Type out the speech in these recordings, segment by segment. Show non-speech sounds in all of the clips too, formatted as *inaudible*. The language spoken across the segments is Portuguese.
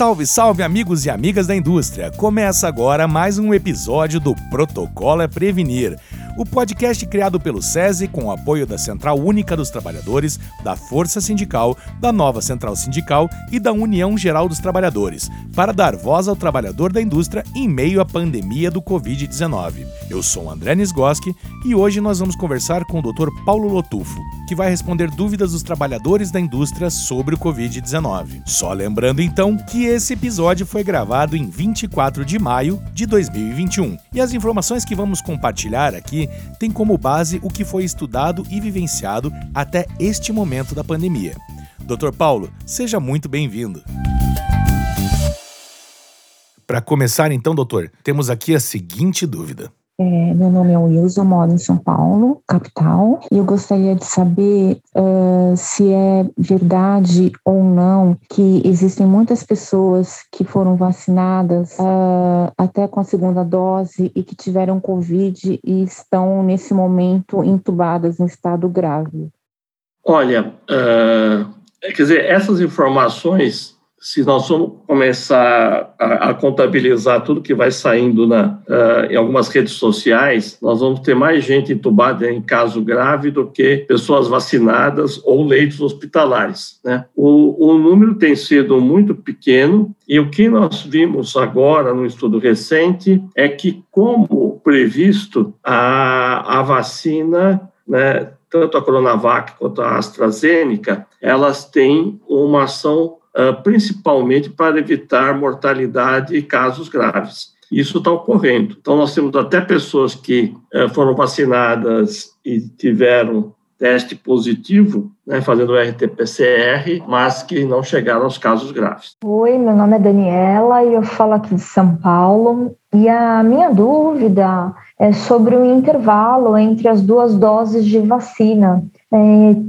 Salve, salve, amigos e amigas da indústria! Começa agora mais um episódio do Protocolo é Prevenir o podcast criado pelo SESI com o apoio da Central Única dos Trabalhadores, da Força Sindical, da Nova Central Sindical e da União Geral dos Trabalhadores, para dar voz ao trabalhador da indústria em meio à pandemia do Covid-19. Eu sou André Nisgoski e hoje nós vamos conversar com o Dr. Paulo Lotufo, que vai responder dúvidas dos trabalhadores da indústria sobre o Covid-19. Só lembrando então que esse episódio foi gravado em 24 de maio de 2021 e as informações que vamos compartilhar aqui tem como base o que foi estudado e vivenciado até este momento da pandemia. Dr. Paulo, seja muito bem-vindo. Para começar, então, doutor, temos aqui a seguinte dúvida. É, meu nome é Wilson, moro em São Paulo, capital, e eu gostaria de saber uh, se é verdade ou não que existem muitas pessoas que foram vacinadas uh, até com a segunda dose e que tiveram Covid e estão, nesse momento, entubadas em estado grave. Olha, uh, quer dizer, essas informações se nós vamos começar a, a contabilizar tudo que vai saindo na, uh, em algumas redes sociais, nós vamos ter mais gente entubada em caso grave do que pessoas vacinadas ou leitos hospitalares. Né? O, o número tem sido muito pequeno e o que nós vimos agora no estudo recente é que, como previsto, a, a vacina né, tanto a Coronavac quanto a AstraZeneca, elas têm uma ação principalmente para evitar mortalidade e casos graves. Isso está ocorrendo. Então, nós temos até pessoas que eh, foram vacinadas e tiveram teste positivo, né, fazendo o RT-PCR, mas que não chegaram aos casos graves. Oi, meu nome é Daniela e eu falo aqui de São Paulo. E a minha dúvida é sobre o intervalo entre as duas doses de vacina. É,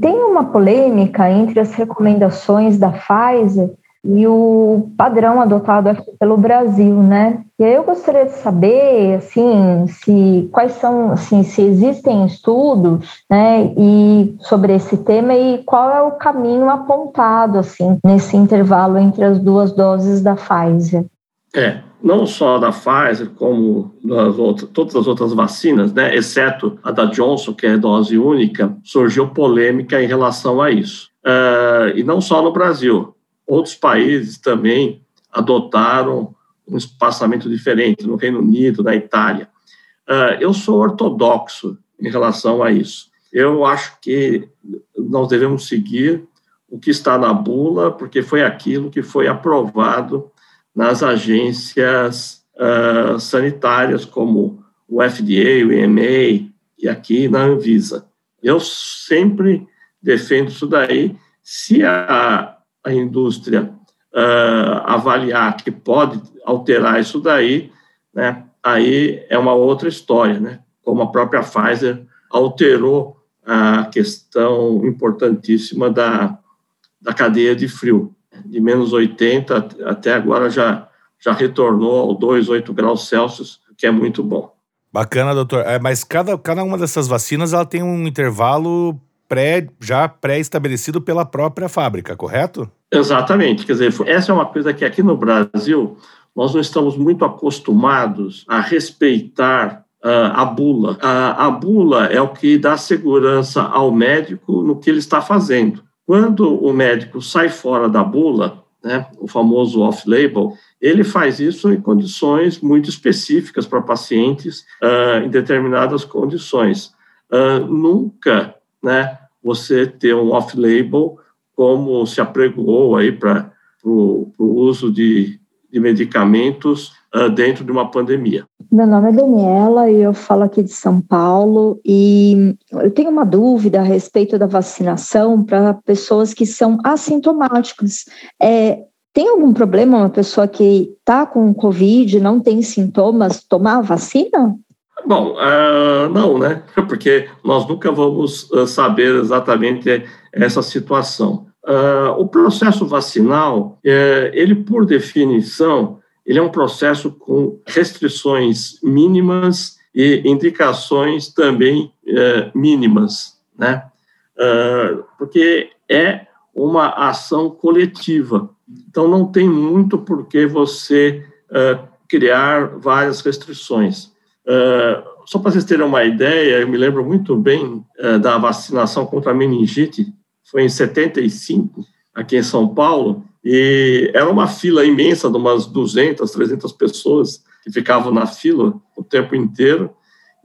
tem uma polêmica entre as recomendações da Pfizer e o padrão adotado aqui pelo Brasil, né? E aí eu gostaria de saber, assim, se quais são, assim, se existem estudos, né, e sobre esse tema e qual é o caminho apontado, assim, nesse intervalo entre as duas doses da Pfizer. É, não só da Pfizer, como das outras, todas as outras vacinas, né, exceto a da Johnson, que é dose única, surgiu polêmica em relação a isso. Uh, e não só no Brasil, outros países também adotaram um espaçamento diferente, no Reino Unido, na Itália. Uh, eu sou ortodoxo em relação a isso. Eu acho que nós devemos seguir o que está na bula, porque foi aquilo que foi aprovado nas agências uh, sanitárias, como o FDA, o EMA e aqui na Anvisa. Eu sempre defendo isso daí. Se a, a indústria uh, avaliar que pode alterar isso daí, né, aí é uma outra história, né? Como a própria Pfizer alterou a questão importantíssima da, da cadeia de frio de menos 80 até agora já, já retornou ao 2, 8 graus Celsius, que é muito bom. Bacana, doutor. É, mas cada, cada uma dessas vacinas ela tem um intervalo pré, já pré-estabelecido pela própria fábrica, correto? Exatamente. Quer dizer, essa é uma coisa que aqui no Brasil nós não estamos muito acostumados a respeitar uh, a bula. Uh, a bula é o que dá segurança ao médico no que ele está fazendo. Quando o médico sai fora da bula, né, o famoso off-label, ele faz isso em condições muito específicas para pacientes uh, em determinadas condições. Uh, nunca, né, você ter um off-label como se apregoou aí para o uso de, de medicamentos uh, dentro de uma pandemia. Meu nome é Daniela e eu falo aqui de São Paulo e eu tenho uma dúvida a respeito da vacinação para pessoas que são assintomáticas. É, tem algum problema uma pessoa que está com Covid, não tem sintomas, tomar a vacina? Bom, uh, não, né? *laughs* Porque nós nunca vamos uh, saber exatamente essa situação. Uh, o processo vacinal, eh, ele por definição, ele é um processo com restrições mínimas e indicações também é, mínimas, né? Uh, porque é uma ação coletiva. Então, não tem muito por que você uh, criar várias restrições. Uh, só para vocês terem uma ideia, eu me lembro muito bem da vacinação contra a meningite, foi em 75, aqui em São Paulo, e era uma fila imensa de umas 200, 300 pessoas que ficavam na fila o tempo inteiro,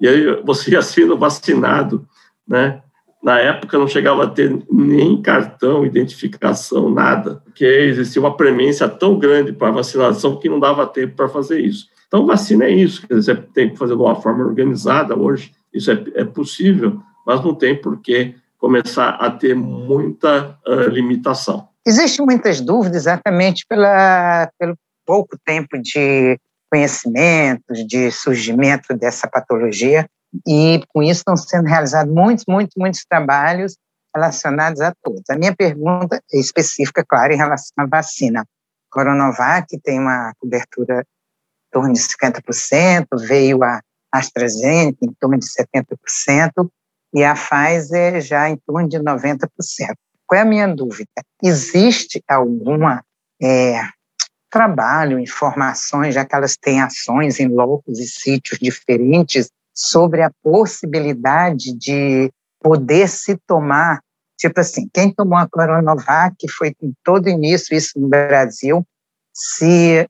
e aí você ia sendo vacinado, né? Na época não chegava a ter nem cartão, identificação, nada, porque existia uma premência tão grande para a vacinação que não dava tempo para fazer isso. Então, vacina é isso, quer dizer, tem que fazer de uma forma organizada hoje, isso é, é possível, mas não tem por que começar a ter muita uh, limitação. Existem muitas dúvidas exatamente pela, pelo pouco tempo de conhecimento, de surgimento dessa patologia, e com isso estão sendo realizados muitos, muitos, muitos trabalhos relacionados a todos. A minha pergunta é específica, claro, em relação à vacina. Coronavac tem uma cobertura em torno de 50%, veio a AstraZeneca em torno de 70%, e a Pfizer já em torno de 90%. Qual é a minha dúvida? Existe alguma é, trabalho, informações, já que elas têm ações em locos e sítios diferentes, sobre a possibilidade de poder se tomar, tipo assim, quem tomou a Coronavac foi em todo início isso no Brasil, se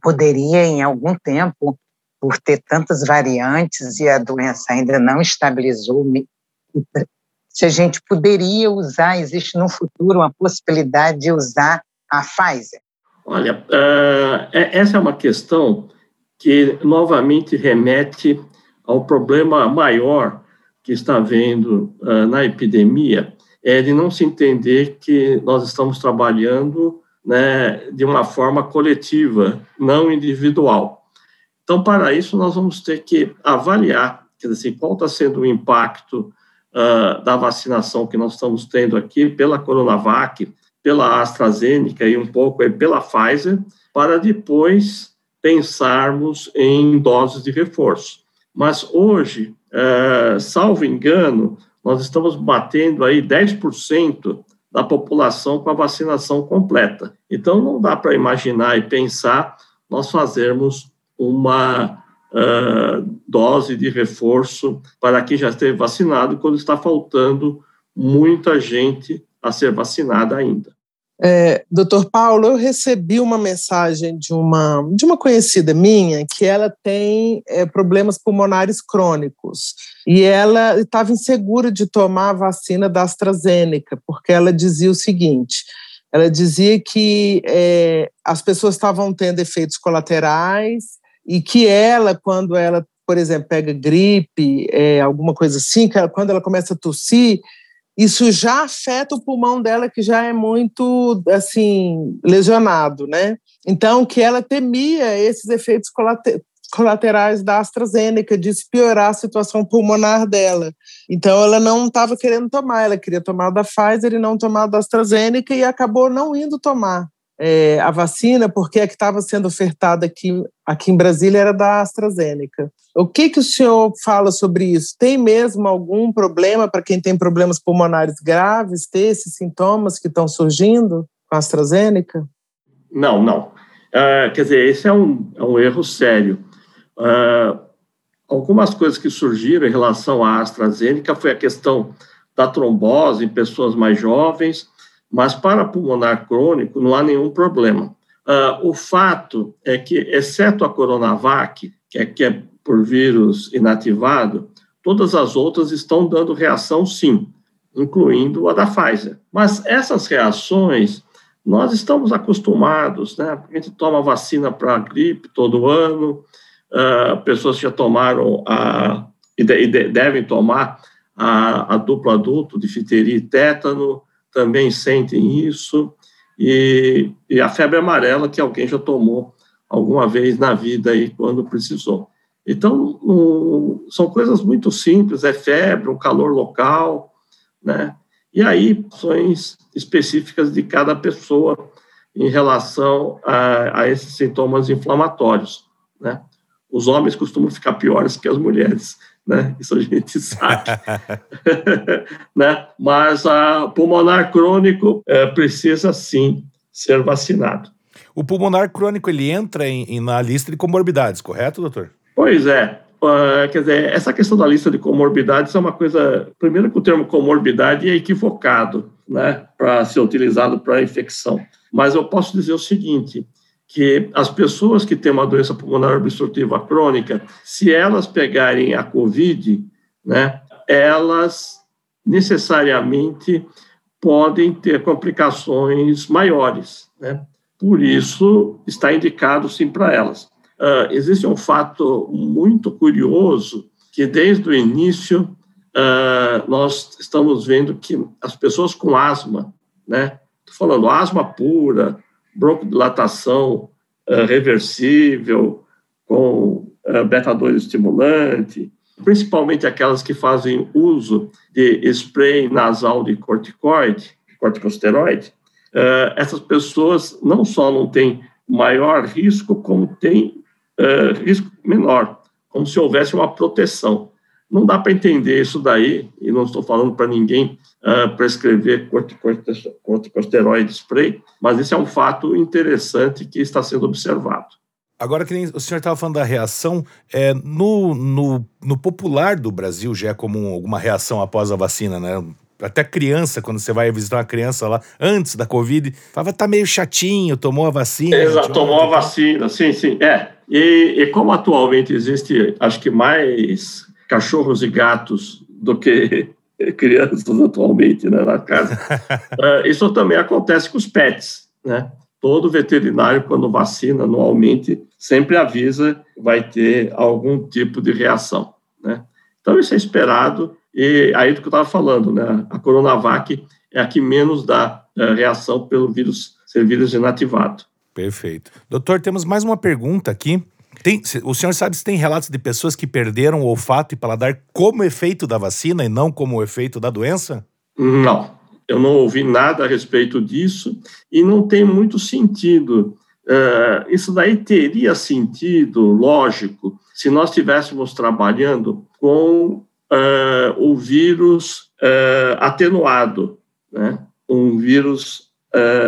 poderia em algum tempo, por ter tantas variantes e a doença ainda não estabilizou, se a gente poderia usar, existe no futuro uma possibilidade de usar a Pfizer? Olha, uh, essa é uma questão que novamente remete ao problema maior que está havendo uh, na epidemia, é de não se entender que nós estamos trabalhando né, de uma forma coletiva, não individual. Então, para isso, nós vamos ter que avaliar quer dizer, qual está sendo o impacto uh, da vacinação que nós estamos tendo aqui pela Coronavac, pela AstraZeneca e um pouco aí pela Pfizer, para depois pensarmos em doses de reforço. Mas hoje, é, salvo engano, nós estamos batendo aí 10% da população com a vacinação completa. Então, não dá para imaginar e pensar nós fazermos uma uh, dose de reforço para quem já esteve vacinado, quando está faltando muita gente a ser vacinada ainda. É, Doutor Paulo, eu recebi uma mensagem de uma, de uma conhecida minha que ela tem é, problemas pulmonares crônicos e ela estava insegura de tomar a vacina da AstraZeneca, porque ela dizia o seguinte: ela dizia que é, as pessoas estavam tendo efeitos colaterais e que ela, quando ela, por exemplo, pega gripe, é, alguma coisa assim, ela, quando ela começa a tossir, isso já afeta o pulmão dela, que já é muito, assim, lesionado, né? Então, que ela temia esses efeitos colaterais da AstraZeneca, de piorar a situação pulmonar dela. Então, ela não estava querendo tomar, ela queria tomar da Pfizer e não tomar da AstraZeneca e acabou não indo tomar é, a vacina, porque a que estava sendo ofertada aqui, aqui em Brasília era da AstraZeneca. O que, que o senhor fala sobre isso? Tem mesmo algum problema para quem tem problemas pulmonares graves ter esses sintomas que estão surgindo com a AstraZeneca? Não, não. Uh, quer dizer, esse é um, é um erro sério. Uh, algumas coisas que surgiram em relação à AstraZeneca foi a questão da trombose em pessoas mais jovens, mas para pulmonar crônico não há nenhum problema. Uh, o fato é que, exceto a Coronavac, que é, que é por vírus inativado, todas as outras estão dando reação sim, incluindo a da Pfizer. Mas essas reações, nós estamos acostumados, né? A gente toma vacina para gripe todo ano, uh, pessoas já tomaram a, e, de, e devem tomar a, a duplo adulto, difteria e tétano, também sentem isso, e, e a febre amarela que alguém já tomou alguma vez na vida aí quando precisou. Então, um, são coisas muito simples, é febre, um calor local, né? E aí, ações específicas de cada pessoa em relação a, a esses sintomas inflamatórios, né? Os homens costumam ficar piores que as mulheres, né? Isso a gente *laughs* sabe. *laughs* né? Mas a pulmonar crônico é, precisa sim ser vacinado. O pulmonar crônico ele entra em, em, na lista de comorbidades, correto, doutor? Pois é. Uh, quer dizer, essa questão da lista de comorbidades é uma coisa. Primeiro, que o termo comorbidade é equivocado, né, para ser utilizado para infecção. Mas eu posso dizer o seguinte: que as pessoas que têm uma doença pulmonar obstrutiva crônica, se elas pegarem a COVID, né, elas necessariamente podem ter complicações maiores, né? Por isso, está indicado sim para elas. Uh, existe um fato muito curioso que desde o início uh, nós estamos vendo que as pessoas com asma, né? Estou falando asma pura, broncodilatação uh, reversível, com uh, beta-2 estimulante, principalmente aquelas que fazem uso de spray nasal de corticoide, corticosteroide, uh, essas pessoas não só não têm maior risco, como têm uh, risco menor, como se houvesse uma proteção. Não dá para entender isso daí, e não estou falando para ninguém uh, prescrever corticosteroide spray, mas isso é um fato interessante que está sendo observado. Agora, que nem o senhor estava falando da reação, é, no, no, no popular do Brasil já é comum alguma reação após a vacina, né? Até criança, quando você vai visitar uma criança lá, antes da Covid, falava, tá meio chatinho, tomou a vacina. Exato, tomou a vacina, sim, sim. É, e, e como atualmente existe, acho que mais cachorros e gatos do que *laughs* crianças atualmente né, na casa. uh, *laughs* isso também acontece com os pets, né? Todo veterinário, quando vacina anualmente, sempre avisa que vai ter algum tipo de reação, né? Então, isso é esperado, e aí do que eu estava falando, né? A Coronavac é a que menos dá uh, reação pelo vírus ser vírus inativado. Perfeito. Doutor, temos mais uma pergunta aqui tem, o senhor sabe se tem relatos de pessoas que perderam o olfato e paladar como efeito da vacina e não como efeito da doença? Não, eu não ouvi nada a respeito disso e não tem muito sentido. Uh, isso daí teria sentido, lógico, se nós estivéssemos trabalhando com uh, o vírus uh, atenuado, né? um vírus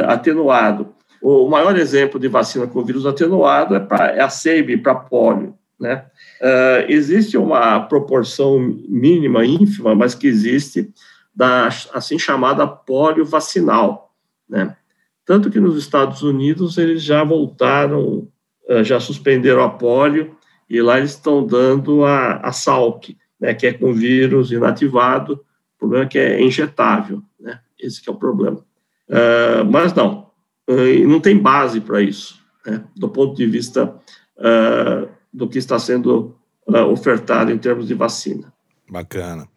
atenuado. O maior exemplo de vacina com vírus atenuado é, pra, é a SEIB para polio. Né? Uh, existe uma proporção mínima, ínfima, mas que existe, da assim chamada polio vacinal. Né? Tanto que nos Estados Unidos eles já voltaram, uh, já suspenderam a polio, e lá eles estão dando a, a Salk, né, que é com vírus inativado, o problema é que é injetável, né? esse é o problema. Uh, mas não, e não tem base para isso, né, do ponto de vista uh, do que está sendo uh, ofertado em termos de vacina. Bacana.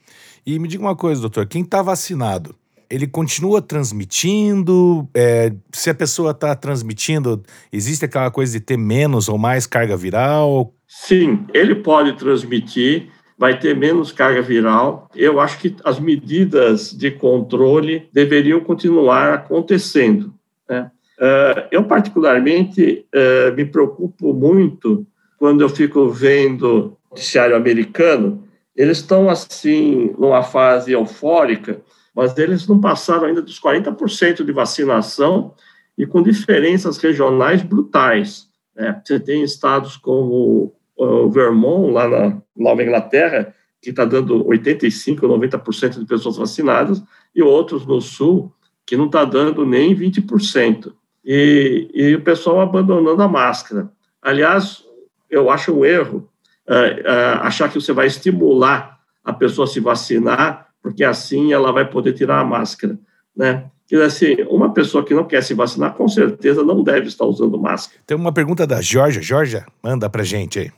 E me diga uma coisa, doutor, quem está vacinado, ele continua transmitindo? É, se a pessoa está transmitindo, existe aquela coisa de ter menos ou mais carga viral? Sim, ele pode transmitir, vai ter menos carga viral. Eu acho que as medidas de controle deveriam continuar acontecendo. Né? Uh, eu, particularmente, uh, me preocupo muito quando eu fico vendo noticiário americano. Eles estão, assim, numa fase eufórica, mas eles não passaram ainda dos 40% de vacinação e com diferenças regionais brutais. Né? Você tem estados como o Vermont, lá na Nova Inglaterra, que está dando 85%, 90% de pessoas vacinadas, e outros no Sul, que não está dando nem 20% e, e o pessoal abandonando a máscara. Aliás, eu acho um erro uh, uh, achar que você vai estimular a pessoa a se vacinar, porque assim ela vai poder tirar a máscara, né? Quer dizer, assim, uma pessoa que não quer se vacinar, com certeza não deve estar usando máscara. Tem uma pergunta da Georgia. Georgia, manda pra gente aí.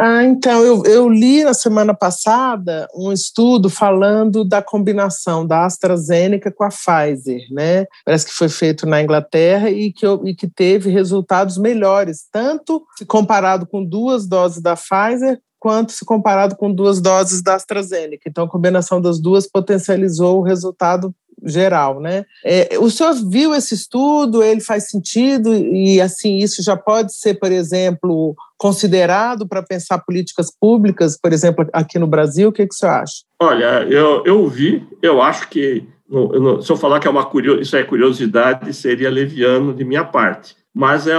Ah, então, eu, eu li na semana passada um estudo falando da combinação da AstraZeneca com a Pfizer, né? Parece que foi feito na Inglaterra e que, e que teve resultados melhores, tanto se comparado com duas doses da Pfizer, quanto se comparado com duas doses da AstraZeneca. Então, a combinação das duas potencializou o resultado geral, né? É, o senhor viu esse estudo? Ele faz sentido e assim isso já pode ser, por exemplo, considerado para pensar políticas públicas, por exemplo, aqui no Brasil? O que, que o senhor acha? Olha, eu, eu vi, eu acho que se eu falar que é uma curiosidade, isso é curiosidade, seria leviano de minha parte. Mas é,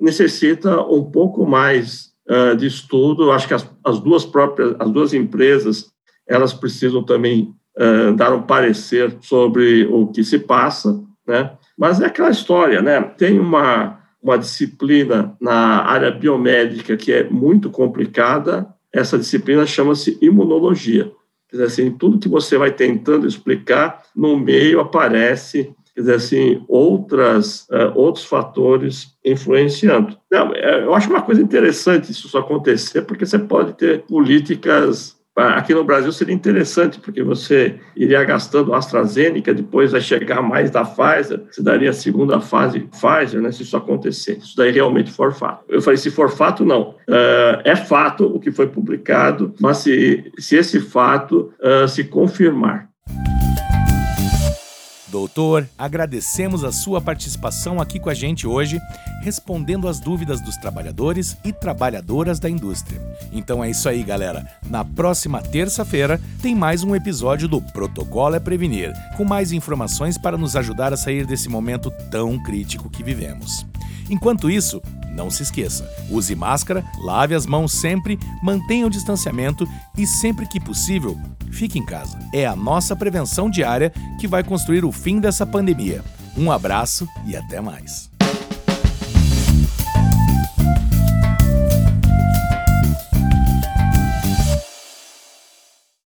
necessita um pouco mais uh, de estudo. Acho que as, as, duas próprias, as duas empresas, elas precisam também uh, dar um parecer sobre o que se passa, né? Mas é aquela história, né? Tem uma uma disciplina na área biomédica que é muito complicada. Essa disciplina chama-se imunologia. Quer dizer assim, tudo que você vai tentando explicar, no meio aparece quer dizer assim, outras, uh, outros fatores influenciando. Não, é, eu acho uma coisa interessante isso acontecer, porque você pode ter políticas Aqui no Brasil seria interessante, porque você iria gastando AstraZeneca, depois vai chegar mais da Pfizer, você daria a segunda fase Pfizer, né, se isso acontecer. Isso daí realmente for fato. Eu falei, se for fato, não. Uh, é fato o que foi publicado, mas se, se esse fato uh, se confirmar Doutor, agradecemos a sua participação aqui com a gente hoje, respondendo as dúvidas dos trabalhadores e trabalhadoras da indústria. Então é isso aí, galera. Na próxima terça-feira tem mais um episódio do Protocolo é Prevenir, com mais informações para nos ajudar a sair desse momento tão crítico que vivemos. Enquanto isso, não se esqueça: use máscara, lave as mãos sempre, mantenha o distanciamento e, sempre que possível, fique em casa. É a nossa prevenção diária que vai construir o fim dessa pandemia. Um abraço e até mais.